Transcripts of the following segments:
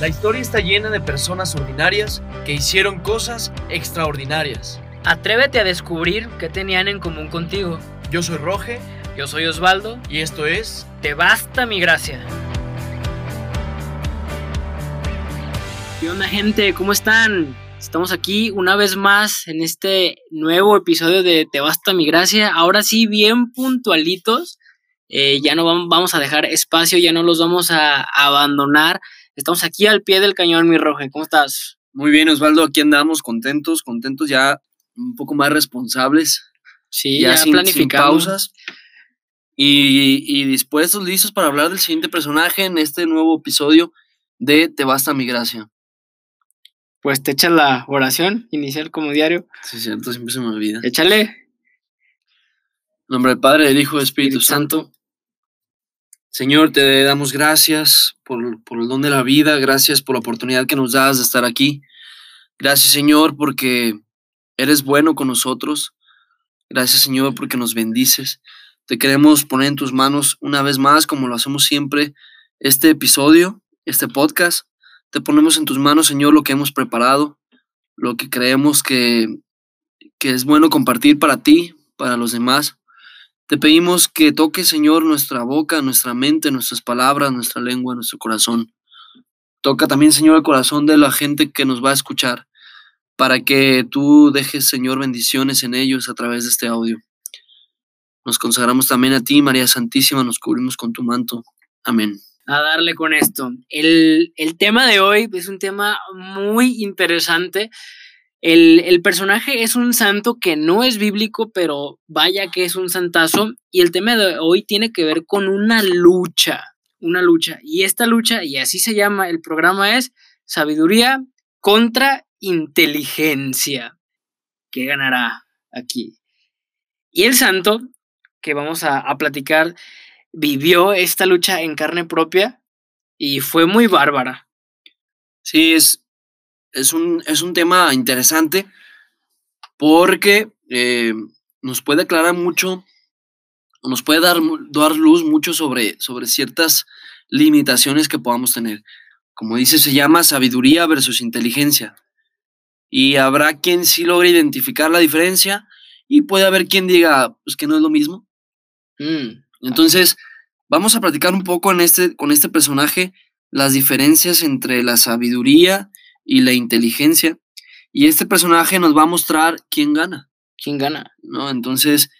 La historia está llena de personas ordinarias que hicieron cosas extraordinarias. Atrévete a descubrir qué tenían en común contigo. Yo soy Roge Yo soy Osvaldo. y esto es Te basta mi gracia. ¿Qué onda gente? ¿Cómo están? Estamos aquí una vez más en este nuevo episodio de Te basta mi gracia. Ahora sí, bien puntualitos. Eh, ya no vam- vamos a dejar espacio, ya no los vamos a abandonar. Estamos aquí al pie del cañón, mi Roge. ¿Cómo estás? Muy bien, Osvaldo, aquí andamos contentos, contentos ya un poco más responsables, Sí, ya, ya, sin, pausas y, y dispuestos, listos para hablar del siguiente personaje en este nuevo episodio de Te basta mi gracia. Pues te echas la oración inicial como diario. Sí, cierto, siempre se me olvida. Échale. nombre del Padre, del Hijo del Espíritu Espíritu Santo. Señor, te damos gracias por, el don de la vida, gracias por la oportunidad que nos das de estar aquí. Gracias, Señor, porque eres bueno con nosotros. Gracias, Señor, porque nos bendices. Te queremos poner en tus manos una vez más, como lo hacemos siempre, este episodio, este podcast. Te ponemos en tus manos, Señor, lo que hemos preparado, lo que creemos que es bueno compartir para ti, para los demás. Te pedimos que toques, Señor, nuestra boca, nuestra mente, nuestras palabras, nuestra lengua, nuestro corazón. Toca también, Señor, el corazón de la gente que nos va a escuchar, para que tú dejes, Señor, bendiciones en ellos a través de este audio. Nos consagramos también a ti, María Santísima, nos cubrimos con tu manto. Amén. a darle con esto. El, el tema de hoy es un tema muy interesante. El, el personaje es un santo que no es bíblico, pero vaya que es un santazo. Y el tema de hoy tiene que ver con una lucha, una lucha. Y esta lucha, y así se llama el programa, es sabiduría contra inteligencia. ¿Qué ganará aquí? Y el santo que vamos a, a platicar vivió esta lucha en carne propia y fue muy bárbara. Sí, es, es, un, es un tema interesante porque eh, nos puede aclarar mucho, nos puede dar, dar luz mucho sobre, sobre ciertas limitaciones que podamos tener. Como dice, se llama sabiduría versus inteligencia. Y habrá quien sí logre identificar la diferencia y puede haber quien diga pues, que no es lo mismo. Mm, Entonces, vamos a platicar un poco en este, con este personaje las diferencias entre la sabiduría y la inteligencia. Y este personaje nos va a mostrar quién gana, ¿Quién gana? ¿no? Entonces,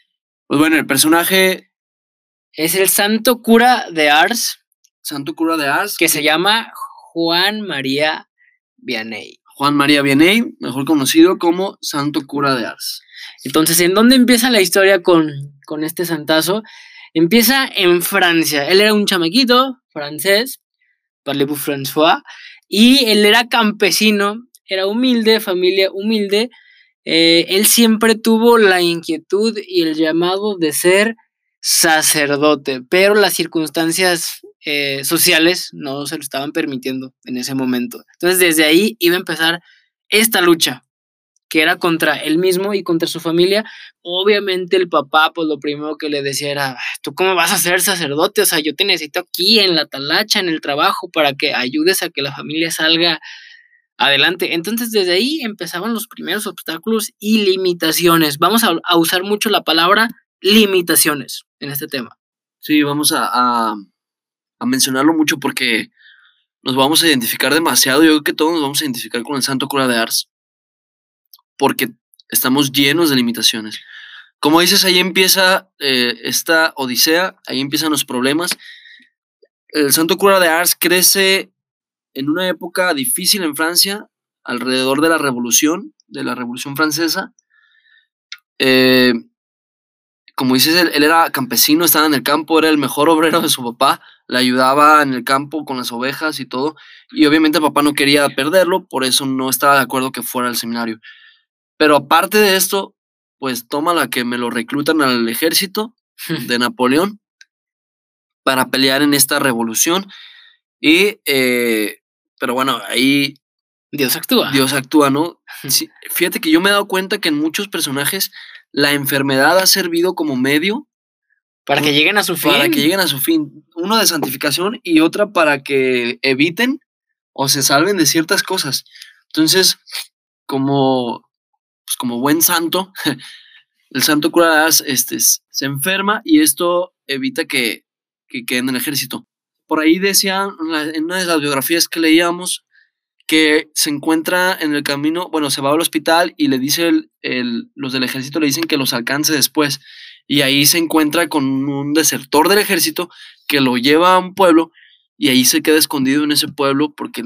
pues bueno, el personaje Es el santo cura de Ars Santo Cura de Ars, que se llama Juan María Vianney. Juan María Vianney, mejor conocido como Santo Cura de Ars. Entonces, ¿en dónde empieza la historia con, con este santazo? Empieza en Francia. Él era un chamaquito francés, parlez-vous François, y él era campesino, era humilde, familia humilde. Eh, él siempre tuvo la inquietud y el llamado de ser sacerdote, pero las circunstancias eh, sociales no se lo estaban permitiendo en ese momento. Entonces, desde ahí iba a empezar esta lucha, que era contra él mismo y contra su familia. Obviamente el papá, pues lo primero que le decía era, "Ah, ¿tú cómo vas a ser sacerdote? O sea, yo te necesito aquí en la talacha, en el trabajo, para que ayudes a que la familia salga adelante. Entonces desde ahí empezaban los primeros obstáculos y limitaciones. Vamos a, a usar mucho la palabra limitaciones en este tema. Sí, vamos a, a, a mencionarlo mucho porque nos vamos a identificar demasiado. Yo creo que todos nos vamos a identificar con el Santo Cura de Ars porque estamos llenos de limitaciones. Como dices, ahí empieza eh, esta odisea, ahí empiezan los problemas. El Santo Cura de Ars crece en una época difícil en Francia, alrededor de la Revolución, de la Revolución Francesa. Eh, como dices, él, él era campesino, estaba en el campo, era el mejor obrero de su papá, le ayudaba en el campo con las ovejas y todo, y obviamente papá no quería perderlo, por eso no estaba de acuerdo que fuera al seminario. Pero aparte de esto, pues toma la que me lo reclutan al ejército de Napoleón para pelear en esta revolución. Y, eh, pero bueno, ahí Dios actúa. Dios actúa, ¿no? Sí, fíjate que yo me he dado cuenta que en muchos personajes la enfermedad ha servido como medio Para que lleguen a su fin. para que lleguen a su fin. Uno de santificación y otra para que eviten o se salven de ciertas cosas. Entonces, como, pues como buen santo, el santo cura este, se enferma y esto evita que, que quede en el ejército. Por ahí decía en una de las biografías que leíamos que se encuentra en el camino, bueno, se va al hospital y le dice el, los del ejército le dicen que los alcance después. Y ahí se encuentra con un desertor del ejército que lo lleva a un pueblo y ahí se queda escondido en ese pueblo porque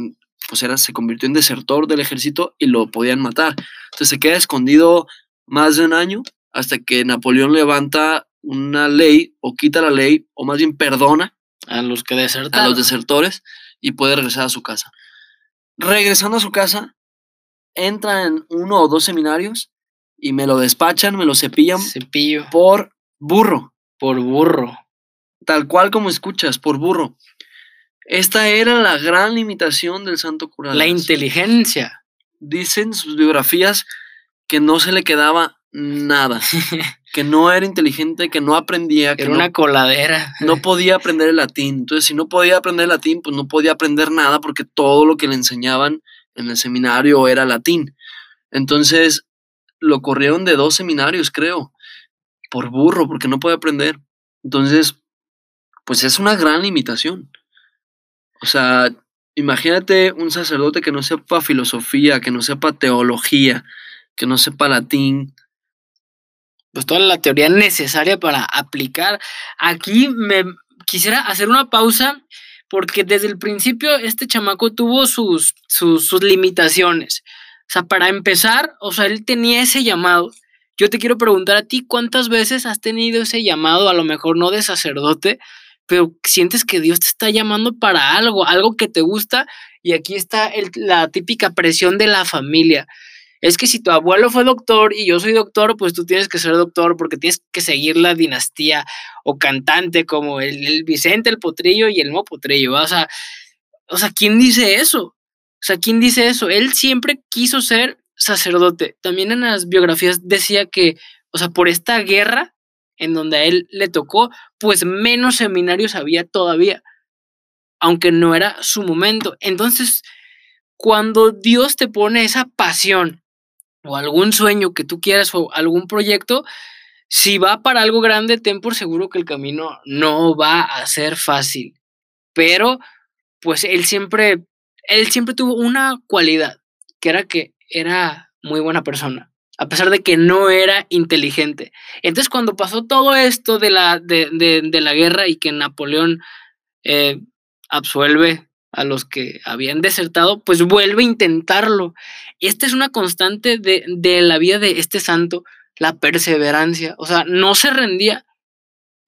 pues era, se convirtió en desertor del ejército y lo podían matar. Entonces se queda escondido más de un año hasta que Napoleón levanta una ley o quita la ley o más bien perdona a los que a los desertores y puede regresar a su casa. Regresando a su casa, entra en uno o dos seminarios y me lo despachan, me lo cepillan Cepillo. por burro. Por burro. Tal cual como escuchas, por burro. Esta era la gran limitación del santo cura. La inteligencia. Dicen sus biografías que no se le quedaba nada, que no era inteligente, que no aprendía, que era una coladera. No podía aprender el latín. Entonces, si no podía aprender el latín, pues no podía aprender nada porque todo lo que le enseñaban en el seminario era latín. Entonces, lo corrieron de dos seminarios, creo, por burro, porque no puede aprender. Entonces, pues es una gran limitación. O sea, imagínate un sacerdote que no sepa filosofía, que no sepa teología, que no sepa latín. Pues toda la teoría necesaria para aplicar. Aquí me quisiera hacer una pausa porque desde el principio este chamaco tuvo sus, sus, sus limitaciones. O sea, para empezar, o sea, él tenía ese llamado. Yo te quiero preguntar a ti, ¿cuántas veces has tenido ese llamado, a lo mejor no de sacerdote, pero sientes que Dios te está llamando para algo, algo que te gusta, y aquí está la típica presión de la familia. Es que si tu abuelo fue doctor y yo soy doctor, pues tú tienes que ser doctor porque tienes que seguir la dinastía o cantante como el, Vicente, el Potrillo y el No Potrillo. O sea, o sea, ¿quién dice eso? O sea, ¿quién dice eso? Él siempre quiso ser sacerdote. También en las biografías decía que, o sea, por esta guerra en donde a él le tocó, pues menos seminarios había todavía, aunque no era su momento. Entonces, cuando Dios te pone esa pasión o algún sueño que tú quieras o algún proyecto, si va para algo grande, ten por seguro que el camino no va a ser fácil. Pero, pues él siempre, él siempre tuvo una cualidad, que era que era muy buena persona a pesar de que no era inteligente. Entonces, cuando pasó todo esto de la, de, la guerra y que Napoleón eh, absuelve a los que habían desertado, pues vuelve a intentarlo. Esta es una constante de, de la vida de este santo, la perseverancia. O sea, no se rendía.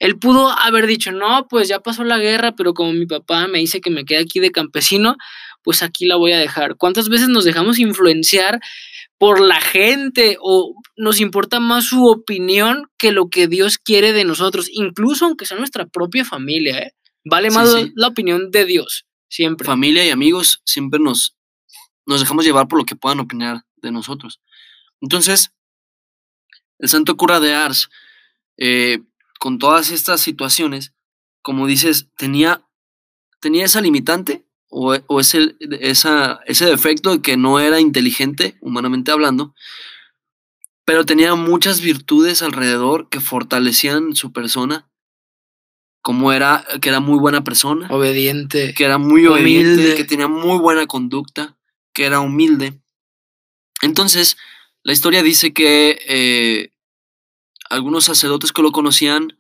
Él pudo haber dicho, no, pues ya pasó la guerra, pero como mi papá me dice que me quede aquí de campesino, pues aquí la voy a dejar. ¿Cuántas veces nos dejamos influenciar por la gente o nos importa más su opinión que lo que Dios quiere de nosotros, incluso aunque sea nuestra propia familia, ¿eh? Vale más la opinión de Dios, siempre. Familia y amigos siempre nos, nos dejamos llevar por lo que puedan opinar de nosotros. Entonces, el santo cura de Ars, eh, con todas estas situaciones, como dices, tenía, tenía esa limitante o, o ese, esa, ese defecto de que no era inteligente, humanamente hablando, pero tenía muchas virtudes alrededor que fortalecían su persona, como era que era muy buena persona, obediente, que era muy obediente, que tenía muy buena conducta, que era humilde. Entonces, la historia dice que eh, algunos sacerdotes que lo conocían,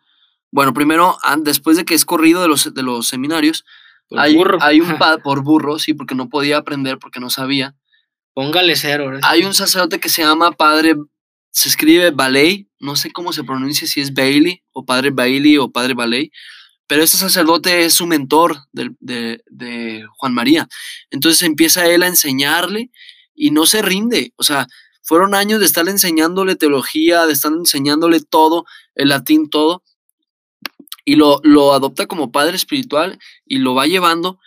bueno, primero, después de que es corrido de los, de los seminarios, hay, hay un por burro, sí, porque no podía aprender, porque no sabía. Póngale cero. Hay un sacerdote que se llama Padre, se escribe Baley, no sé cómo se pronuncia, si es Bailey, o Padre Bailey, o Padre Baley, pero este sacerdote es su mentor de, de, de Juan María. Entonces empieza él a enseñarle y no se rinde. O sea, fueron años de estarle enseñándole teología, de estar enseñándole todo, el latín, todo y lo, lo adopta como padre espiritual y lo va llevando.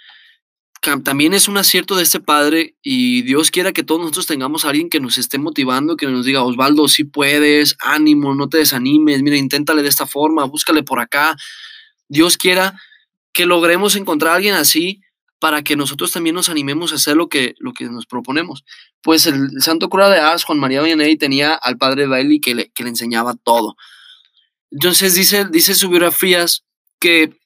También es un acierto de este padre y Dios quiera que todos nosotros tengamos a alguien que nos esté motivando, que nos diga, Osvaldo, si puedes, ánimo, no te desanimes, mira, inténtale de esta forma, búscale por acá. Dios quiera que logremos encontrar a alguien así para que nosotros también nos animemos a hacer lo que, lo que nos proponemos. Pues el santo cura de Ars, Juan María Vianney, tenía al padre Bailey que le, que le enseñaba todo. Entonces dice, dice sus biografías que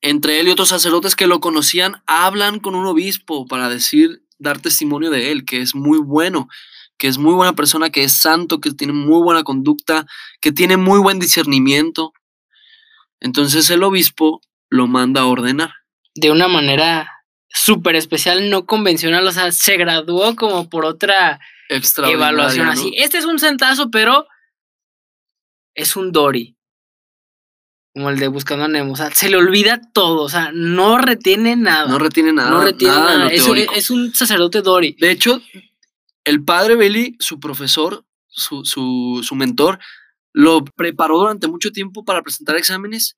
entre él y otros sacerdotes que lo conocían hablan con un obispo para decir, dar testimonio de él, que es muy bueno, que es muy buena persona, que es santo, que tiene muy buena conducta, que tiene muy buen discernimiento. Entonces el obispo lo manda a ordenar. De una manera súper especial, no convencional, o sea, se graduó como por otra evaluación ¿no? así. Este es un centazo, pero es un Dory. Como el de Buscando a Nemo. O sea, se le olvida todo. O sea, no retiene nada. No retiene nada. No retiene nada Es, un sacerdote Dory. De hecho, el padre Bailey, su profesor, su, su, su mentor, lo preparó durante mucho tiempo para presentar exámenes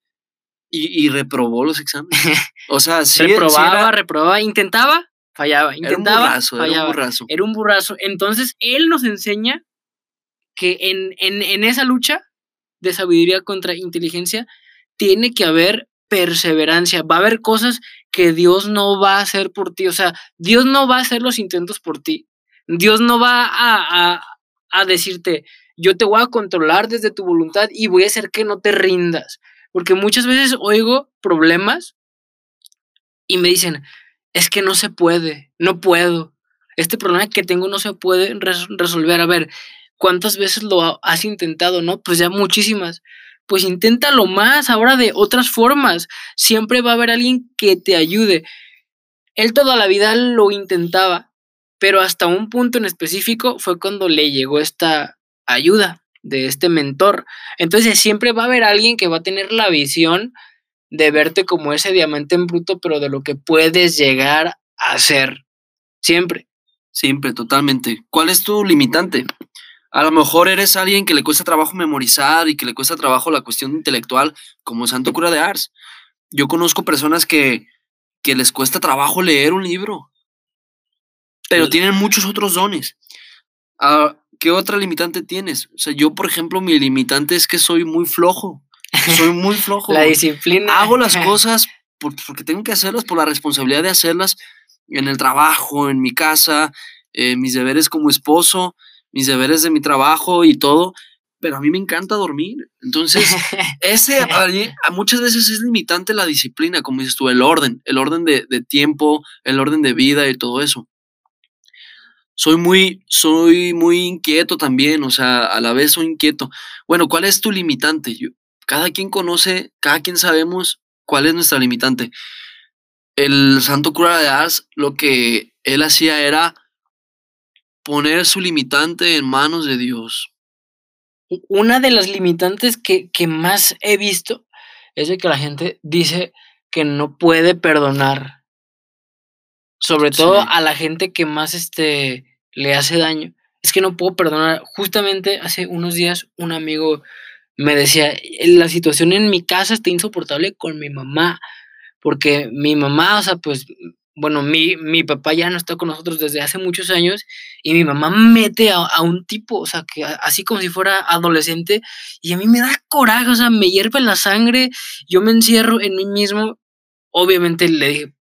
y, y reprobó los exámenes. O sea, sí, sí reprobaba, era, reprobaba, intentaba, fallaba, era un intentaba, burrazo, era un burrazo. Era un burrazo. Entonces, él nos enseña que en, en, en esa lucha de sabiduría contra inteligencia tiene que haber perseverancia. Va a haber cosas que Dios no va a hacer por ti. O sea, Dios no va a hacer los intentos por ti. Dios no va a, a, a decirte, yo te voy a controlar desde tu voluntad y voy a hacer que no te rindas. Porque muchas veces oigo problemas y me dicen, es que no se puede, no puedo. Este problema que tengo no se puede res- resolver. A ver, ¿cuántas veces lo ha- has intentado? No, pues ya muchísimas. Pues inténtalo más ahora de otras formas. Siempre va a haber alguien que te ayude. Él toda la vida lo intentaba, pero hasta un punto en específico fue cuando le llegó esta ayuda de este mentor. Entonces siempre va a haber alguien que va a tener la visión de verte como ese diamante en bruto, pero de lo que puedes llegar a ser. Siempre. Siempre, totalmente. ¿Cuál es tu limitante? A lo mejor eres alguien que le cuesta trabajo memorizar y que le cuesta trabajo la cuestión intelectual, como Santo Cura de Ars. Yo conozco personas que, que les cuesta trabajo leer un libro, pero El- tienen muchos otros dones. Ah, ¿Qué otra limitante tienes? O sea, yo, por ejemplo, mi limitante es que soy muy flojo. Soy muy flojo. La disciplina. Hago las cosas por- porque tengo que hacerlas, por la responsabilidad de hacerlas en el trabajo, en mi casa, eh, mis deberes como esposo, mis deberes de mi trabajo y todo. Pero a mí me encanta dormir. Entonces, ese a mí- a muchas veces es limitante la disciplina, como dices tú, el orden, el orden de, de tiempo, el orden de vida y todo eso. Soy muy, soy muy inquieto también, o sea, a la vez soy inquieto. Bueno, ¿cuál es tu limitante? Yo- cada quien conoce, cada quien sabemos cuál es nuestra limitante. El santo cura de Ars, lo que él hacía era poner su limitante en manos de Dios. Una de las limitantes que, que más he visto es de que la gente dice que no puede perdonar. Sobre todo Sí. a la gente que más este, le hace daño. Es que no puedo perdonar. Justamente hace unos días un amigo me decía, la situación en mi casa está insoportable con mi mamá. Porque mi mamá, o sea, pues, bueno, mi, mi papá ya no está con nosotros desde hace muchos años y mi mamá mete a, a un tipo, o sea, que así como si fuera adolescente y a mí me da coraje, o sea, me hierve la sangre, yo me encierro en mí mismo. Obviamente le dije,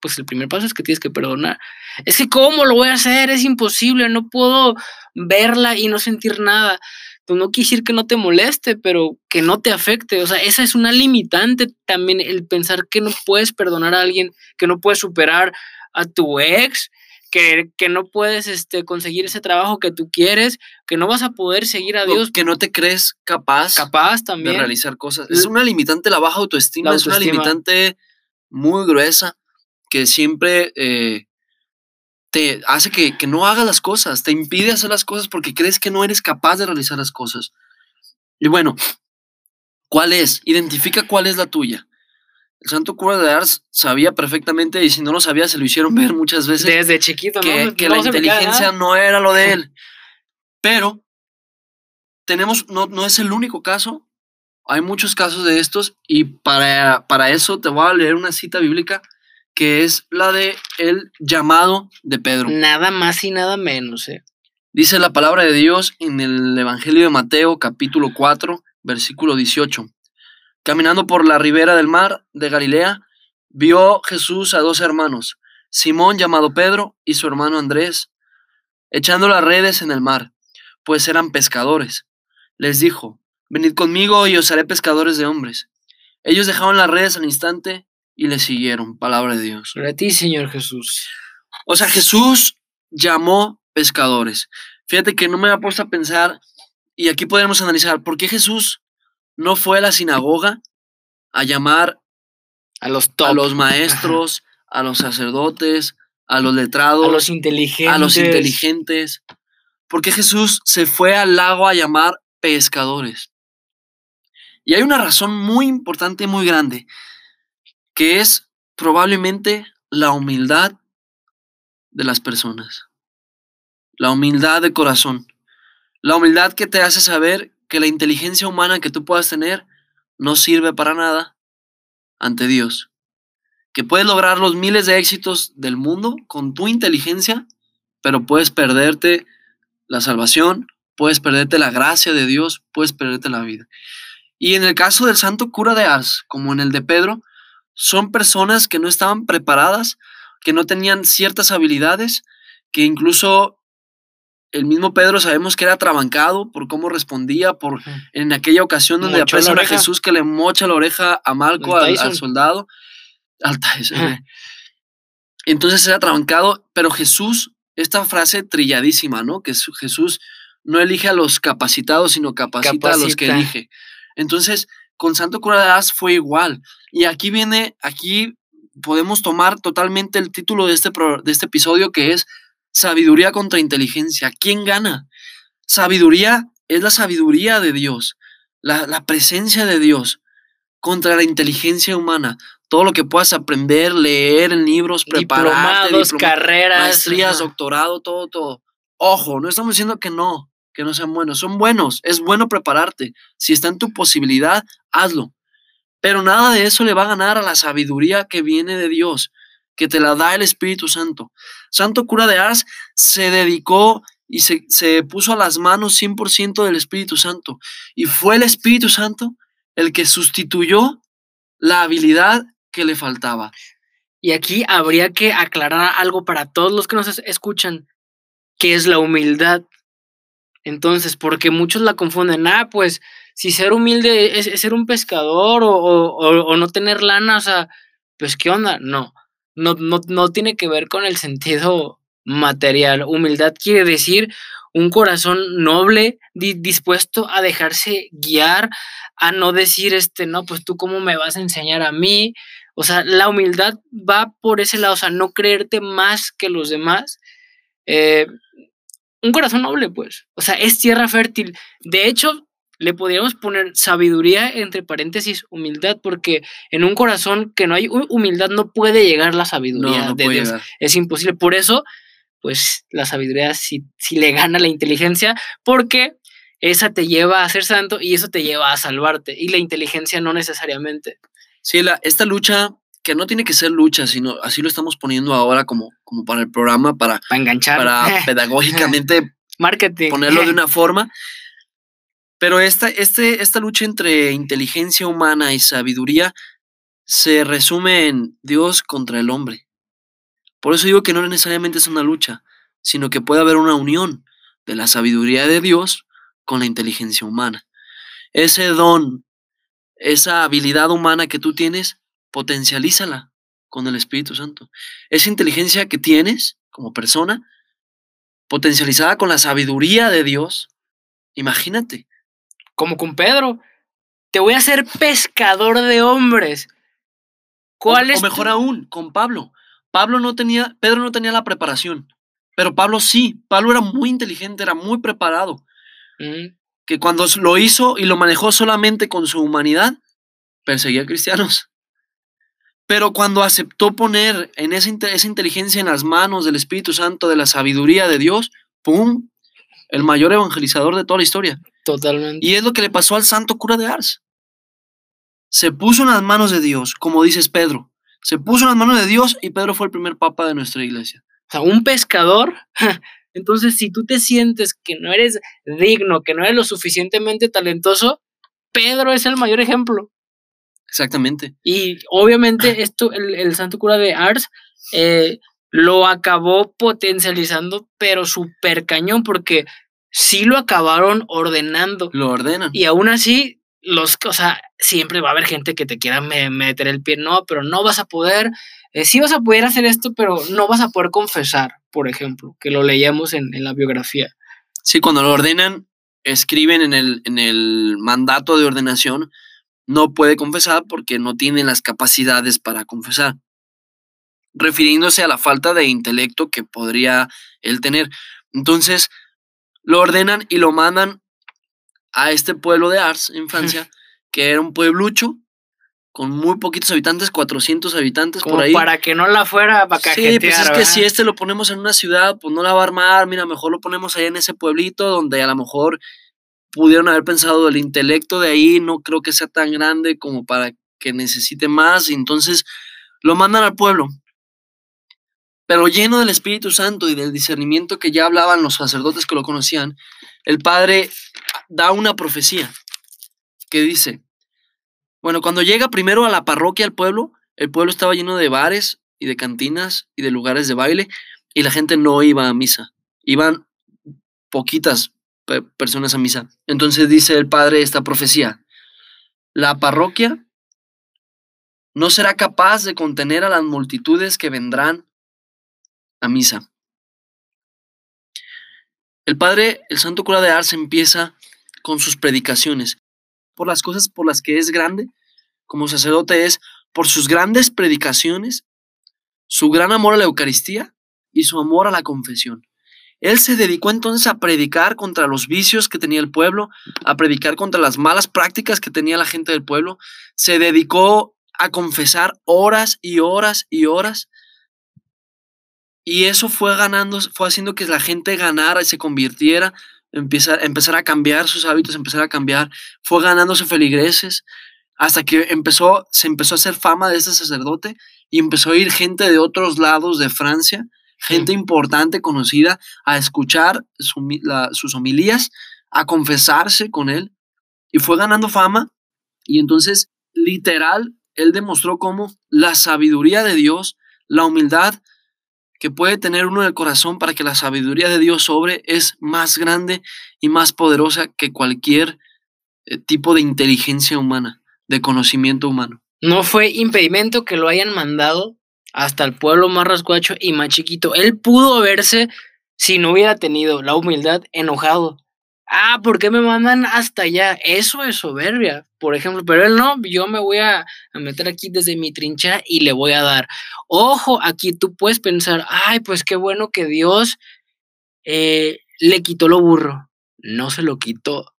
pues el primer paso es que tienes que perdonar. Es que ¿cómo lo voy a hacer? Es imposible, no puedo verla y no sentir nada. Pues no quiere decir que no te moleste, pero que no te afecte. O sea, esa es una limitante también, el pensar que no puedes perdonar a alguien, que no puedes superar a tu ex, que, que no puedes este, conseguir ese trabajo que tú quieres, que no vas a poder seguir a O Dios que no te crees capaz, capaz de también. realizar cosas. Es una limitante la baja autoestima, La es una limitante muy gruesa que siempre eh, te hace que, que no hagas las cosas, te impide hacer las cosas porque crees que no eres capaz de realizar las cosas. Y bueno, ¿cuál es? Identifica cuál es la tuya. El santo cura de Ars sabía perfectamente, y si no lo sabía, se lo hicieron ver muchas veces, Desde chiquito, que, ¿no? que No la queda inteligencia nada. no era lo de él. Pero tenemos, no, no es el único caso. Hay muchos casos de estos y para, para eso te voy a leer una cita bíblica que es la de el llamado de Pedro. Nada más y nada menos, ¿eh? Dice la palabra de Dios en el Evangelio de Mateo capítulo 4 versículo 18. Caminando por la ribera del mar de Galilea, vio Jesús a dos hermanos, Simón llamado Pedro y su hermano Andrés, echando las redes en el mar, pues eran pescadores. Les dijo, venid conmigo y os haré pescadores de hombres. Ellos dejaron las redes al instante y le siguieron. Palabra de Dios. Para ti, Señor Jesús. O sea, Jesús llamó pescadores. Fíjate que no me ha puesto a pensar, y aquí podemos analizar, ¿por qué Jesús no fue a la sinagoga a llamar A los a los maestros, a los sacerdotes, a los letrados, a los inteligentes. a los inteligentes? ¿Por qué Jesús se fue al lago a llamar pescadores? Y hay una razón muy importante y muy grande, que es probablemente la humildad de las personas. La humildad de corazón. La humildad que te hace saber que la inteligencia humana que tú puedas tener no sirve para nada ante Dios. Que puedes lograr los miles de éxitos del mundo con tu inteligencia, pero puedes perderte la salvación, puedes perderte la gracia de Dios, puedes perderte la vida. Y en el caso del santo cura de Ars, como en el de Pedro, son personas que no estaban preparadas, que no tenían ciertas habilidades, que incluso el mismo Pedro sabemos que era trabancado por cómo respondía, por en aquella ocasión donde Mochó la aprecian a. Jesús que le mocha la oreja a Malco, al, al soldado. Al eh. Entonces era trabancado, pero Jesús, esta frase trilladísima, ¿no? Que Jesús no elige a los capacitados, sino capacita a los que elige. Entonces, con Santo Cura de Ars fue igual. Y aquí viene, aquí podemos tomar totalmente el título de este, pro- de este episodio que es Sabiduría contra inteligencia. ¿Quién gana? Sabiduría es la sabiduría de Dios, la, la presencia de Dios contra la inteligencia humana. Todo lo que puedas aprender, leer en libros, prepararte, Diplomados, diploma- carreras. maestrías, doctorado, todo, todo. Ojo, no estamos diciendo que no, que no sean buenos. Son buenos, es bueno prepararte. Si está en tu posibilidad, hazlo. Pero nada de eso le va a ganar a la sabiduría que viene de Dios, que te la da el Espíritu Santo. Santo cura de Ars se dedicó y se, se puso a las manos 100% del Espíritu Santo. Y fue el Espíritu Santo el que sustituyó la habilidad que le faltaba. Y aquí habría que aclarar algo para todos los que nos es- escuchan, que es la humildad. Entonces, porque muchos la confunden, ah, pues si ser humilde es, ser un pescador o, o- no tener lana, o sea, pues qué onda, no, no, no, no tiene que ver con el sentido material. Humildad quiere decir un corazón noble, di- dispuesto a dejarse guiar, a no decir, este, no, pues tú cómo me vas a enseñar a mí, o sea, la humildad va por ese lado, o sea, no creerte más que los demás. Eh, un corazón noble, pues. O sea, es tierra fértil. De hecho, le podríamos poner sabiduría entre paréntesis, humildad, porque en un corazón que no hay hu- humildad no puede llegar la sabiduría No, no de Dios. llegar. Es imposible. Por eso, pues la sabiduría sí, sí le gana la inteligencia, porque esa te lleva a ser santo y eso te lleva a salvarte. Y la inteligencia no necesariamente. Sí, la, esta lucha, que no tiene que ser lucha, sino así lo estamos poniendo ahora como, como para el programa, para, Para enganchar. para pedagógicamente Marketing. ponerlo de una forma. Pero esta, este, esta lucha entre inteligencia humana y sabiduría se resume en Dios contra el hombre. Por eso digo que no necesariamente es una lucha, sino que puede haber una unión de la sabiduría de Dios con la inteligencia humana. Ese don, esa habilidad humana que tú tienes, potencialízala con el Espíritu Santo. Esa inteligencia que tienes como persona, potencializada con la sabiduría de Dios, imagínate. como con Pedro. Te voy a hacer pescador de hombres. ¿Cuál o, es? o mejor tu- aún, con Pablo. Pablo no tenía, Pedro no tenía la preparación, pero Pablo sí. Pablo era muy inteligente, era muy preparado. Mm, Que cuando lo hizo y lo manejó solamente con su humanidad, perseguía a cristianos. Pero cuando aceptó poner en esa, esa inteligencia en las manos del Espíritu Santo, de la sabiduría de Dios, ¡pum! El mayor evangelizador de toda la historia. totalmente. Y es lo que le pasó al santo cura de Ars. Se puso en las manos de Dios, como dices Pedro. Se puso en las manos de Dios y Pedro fue el primer papa de nuestra iglesia. O sea, un pescador. Entonces, si tú te sientes que no eres digno, que no eres lo suficientemente talentoso, Pedro es el mayor ejemplo. Exactamente. Y obviamente esto, el, el santo cura de Ars, eh, lo acabó potencializando, pero súper cañón, porque sí lo acabaron ordenando. Lo ordenan. Y aún así, los, o sea, siempre va a haber gente que te quiera me- meter el pie, no, pero no vas a poder, eh, sí vas a poder hacer esto, pero no vas a poder confesar, por ejemplo, que lo leíamos en, en la biografía. Sí, cuando lo ordenan, escriben en el, en el mandato de ordenación, no puede confesar porque no tiene las capacidades para confesar, refiriéndose a la falta de intelecto que podría él tener. Entonces, lo ordenan y lo mandan a este pueblo de Ars, en Francia, que era un pueblucho con muy poquitos habitantes, 400 habitantes Como por ahí. para que no la fuera para Sí, pues es que si este lo ponemos en una ciudad, pues no la va a armar. Mira, mejor lo ponemos allá en ese pueblito donde a lo mejor pudieron haber pensado el intelecto de ahí, no creo que sea tan grande como para que necesite más. Y entonces lo mandan al pueblo. Pero lleno del Espíritu Santo y del discernimiento que ya hablaban los sacerdotes que lo conocían, el Padre da una profecía que dice, bueno, cuando llega primero a la parroquia, al pueblo, el pueblo estaba lleno de bares y de cantinas y de lugares de baile y la gente no iba a misa. Iban poquitas personas a misa. Entonces dice el padre esta profecía. La parroquia no será capaz de contener a las multitudes que vendrán a misa. El padre, el santo cura de Ars, empieza con sus predicaciones. Por las cosas por las que es grande, como sacerdote, es por sus grandes predicaciones, su gran amor a la Eucaristía y su amor a la confesión. Él se dedicó entonces a predicar contra los vicios que tenía el pueblo, a predicar contra las malas prácticas que tenía la gente del pueblo. Se dedicó a confesar horas y horas y horas. Y eso fue ganando, fue haciendo que la gente ganara y se convirtiera, empezar a cambiar sus hábitos, empezar a cambiar. Fue ganándose feligreses hasta que empezó, se empezó a hacer fama de este sacerdote y empezó a ir gente de otros lados de Francia, gente importante, conocida, a escuchar su mi- la- sus homilías, a confesarse con él. Y fue ganando fama. Y entonces literal él demostró cómo la sabiduría de Dios, la humildad que puede tener uno en el corazón para que la sabiduría de Dios sobre es más grande y más poderosa que cualquier eh, tipo de inteligencia humana, de conocimiento humano. No fue impedimento que lo hayan mandado hasta el pueblo más rascuacho y más chiquito. Él pudo verse, si no hubiera tenido la humildad, enojado. Ah, ¿por qué me mandan hasta allá? Eso es soberbia, por ejemplo. Pero él no, yo me voy a, a meter aquí desde mi trinchera y le voy a dar. Ojo, aquí tú puedes pensar, ay, pues qué bueno que Dios eh, le quitó lo burro. No se lo quitó.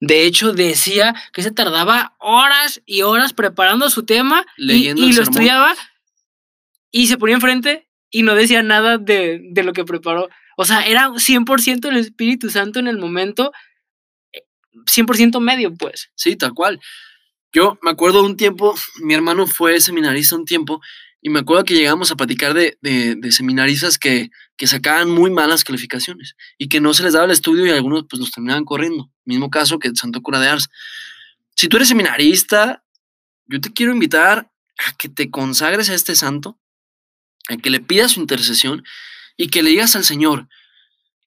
De hecho, decía que se tardaba horas y horas preparando su tema y- Leyendo y, el lo sermón. estudiaba y se ponía enfrente y no decía nada de, de lo que preparó. O sea, era 100% el Espíritu Santo en el momento, eh, 100% medio, pues. Sí, tal cual. Yo me acuerdo un tiempo, mi hermano fue seminarista un tiempo, y me acuerdo que llegamos a platicar de, de- seminaristas que, que sacaban muy malas calificaciones y que no se les daba el estudio y algunos pues los terminaban corriendo. Mismo caso que Santo Cura de Ars. Si tú eres seminarista, yo te quiero invitar a que te consagres a este santo, a que le pidas su intercesión y que le digas al Señor,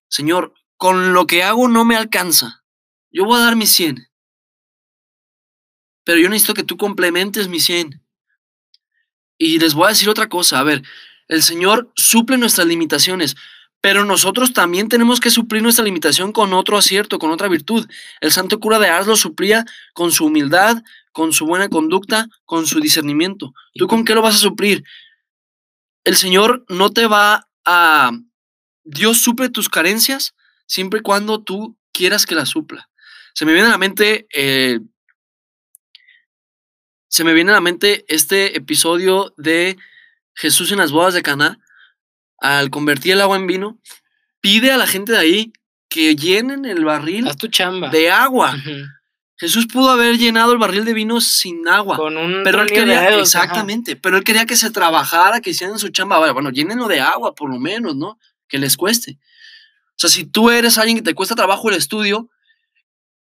Señor, con lo que hago no me alcanza. Yo voy a dar mi 100 pero yo necesito que tú complementes mi 100. Y les voy a decir otra cosa, a ver, el Señor suple nuestras limitaciones, pero nosotros también tenemos que suplir nuestra limitación con otro acierto, con otra virtud. El santo cura de Ars lo suplía con su humildad, con su buena conducta, con su discernimiento. ¿Tú con qué lo vas a suplir? El Señor no te va a... Dios suple tus carencias siempre y cuando tú quieras que las supla. Se me viene a la mente eh, se me viene a la mente este episodio de Jesús en las bodas de Caná, al convertir el agua en vino, pide a la gente de ahí que llenen el barril Haz tu chamba. de agua. Ujú. Jesús pudo haber llenado el barril de vino sin agua. Con un Pero él de ajá. exactamente, pero él quería que se trabajara, que hicieran su chamba. Bueno, Bueno, llénenlo de agua, por lo menos, ¿no? Que les cueste. O sea, si tú eres alguien que te cuesta trabajo el estudio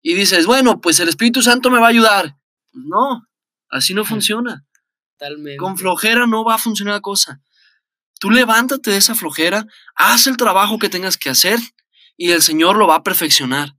y dices, bueno, pues el Espíritu Santo me va a ayudar. No, Así no funciona. Totalmente. Con flojera no va a funcionar la cosa. Tú levántate de esa flojera, haz el trabajo que tengas que hacer y el Señor lo va a perfeccionar.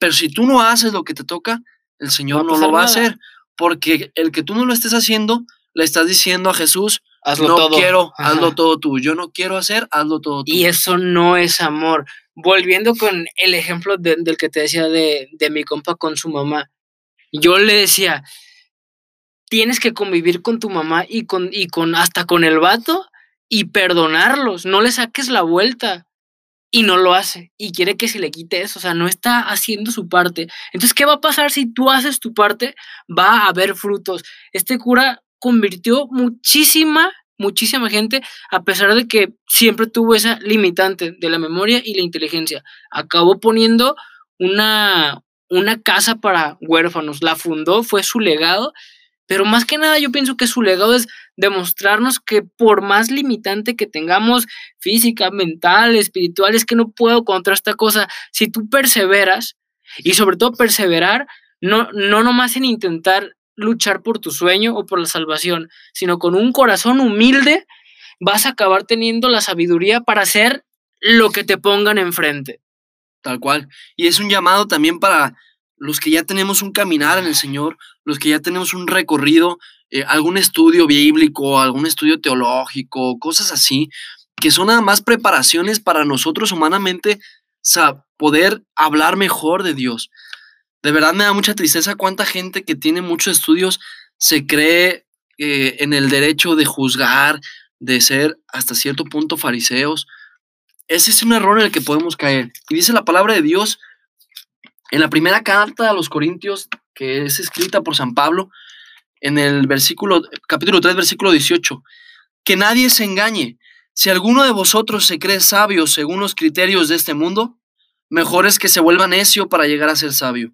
Pero si tú no haces lo que te toca, el Señor No lo va a hacer. Porque el que tú no lo estés haciendo, le estás diciendo a Jesús, Hazlo no todo. quiero, Ajá. hazlo todo tú. Yo no quiero hacer, hazlo todo tú. Y eso no es amor. Volviendo con el ejemplo de- del que te decía de, de mi compa con su mamá. Yo le decía, tienes que convivir con tu mamá y con, y con hasta con el vato y perdonarlos. No le saques la vuelta. Y no lo hace. Y quiere que se le quite eso. O sea, no está haciendo su parte. Entonces, ¿qué va a pasar si tú haces tu parte? Va a haber frutos. Este cura convirtió muchísima, muchísima gente a pesar de que siempre tuvo esa limitante de la memoria y la inteligencia. Acabó poniendo una, una casa para huérfanos, la fundó, fue su legado, pero más que nada yo pienso que su legado es demostrarnos que por más limitante que tengamos física, mental, espiritual, es que no puedo contra esta cosa, si tú perseveras y sobre todo perseverar, no, no nomás en intentar luchar por tu sueño o por la salvación, sino con un corazón humilde, vas a acabar teniendo la sabiduría para hacer lo que te pongan enfrente. Tal cual. Y es un llamado también para los que ya tenemos un caminar en el Señor, los que ya tenemos un recorrido, eh, algún estudio bíblico, algún estudio teológico, cosas así, que son nada más preparaciones para nosotros humanamente poder hablar mejor de Dios. De verdad me da mucha tristeza cuánta gente que tiene muchos estudios se cree eh, en el derecho de juzgar, de ser hasta cierto punto fariseos. Ese es un error en el que podemos caer. Y dice la palabra de Dios en la primera carta a los Corintios, que es escrita por San Pablo, en el versículo, capítulo 3, versículo 18, que nadie se engañe. Si alguno de vosotros se cree sabio según los criterios de este mundo, mejor es que se vuelva necio para llegar a ser sabio.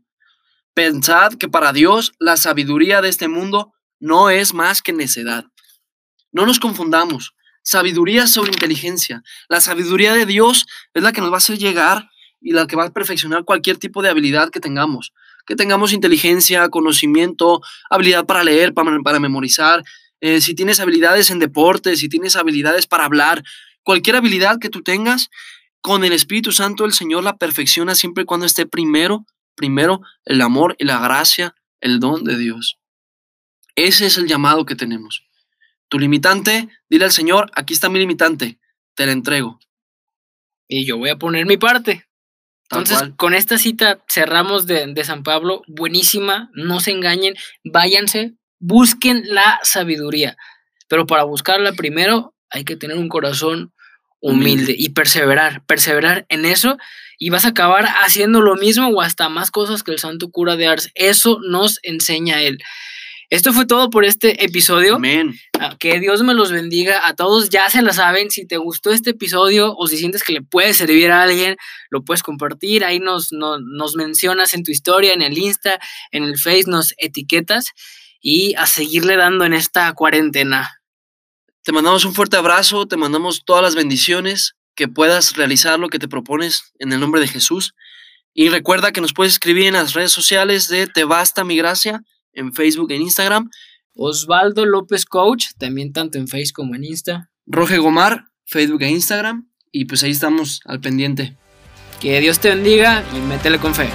Pensad que para Dios la sabiduría de este mundo no es más que necedad. No nos confundamos. Sabiduría sobre inteligencia. La sabiduría de Dios es la que nos va a hacer llegar y la que va a perfeccionar cualquier tipo de habilidad que tengamos. Que tengamos inteligencia, conocimiento, habilidad para leer, para, para memorizar. eh, si tienes habilidades en deporte, si tienes habilidades para hablar, cualquier habilidad que tú tengas, con el Espíritu Santo el Señor la perfecciona siempre y cuando esté primero, primero el amor y la gracia, el don de Dios. Ese es el llamado que tenemos. Tu limitante, dile al Señor, aquí está mi limitante, te la entrego. Y yo voy a poner mi parte. Entonces, con esta cita cerramos de, de San Pablo, buenísima, no se engañen, váyanse, busquen la sabiduría. Pero para buscarla primero hay que tener un corazón humilde, Humilde. y perseverar, perseverar en eso y vas a acabar haciendo lo mismo o hasta más cosas que el santo cura de Ars. Eso nos enseña él. Esto fue todo por este episodio. Amén. Ah, Que Dios me los bendiga a todos. Ya se la saben. Si te gustó este episodio o si sientes que le puede servir a alguien, lo puedes compartir. Ahí nos, no- nos mencionas en tu historia, en el Insta, en el Face, nos etiquetas y a seguirle dando en esta cuarentena. Te mandamos un fuerte abrazo, te mandamos todas las bendiciones, que puedas realizar lo que te propones en el nombre de Jesús. Y recuerda que nos puedes escribir en las redes sociales de Te Basta Mi Gracia, en Facebook, en Instagram. Osvaldo López Coach, también tanto en Face como en Insta. Roge Gomar, Facebook e Instagram. Y pues ahí estamos al pendiente. Que Dios te bendiga y métele con fe.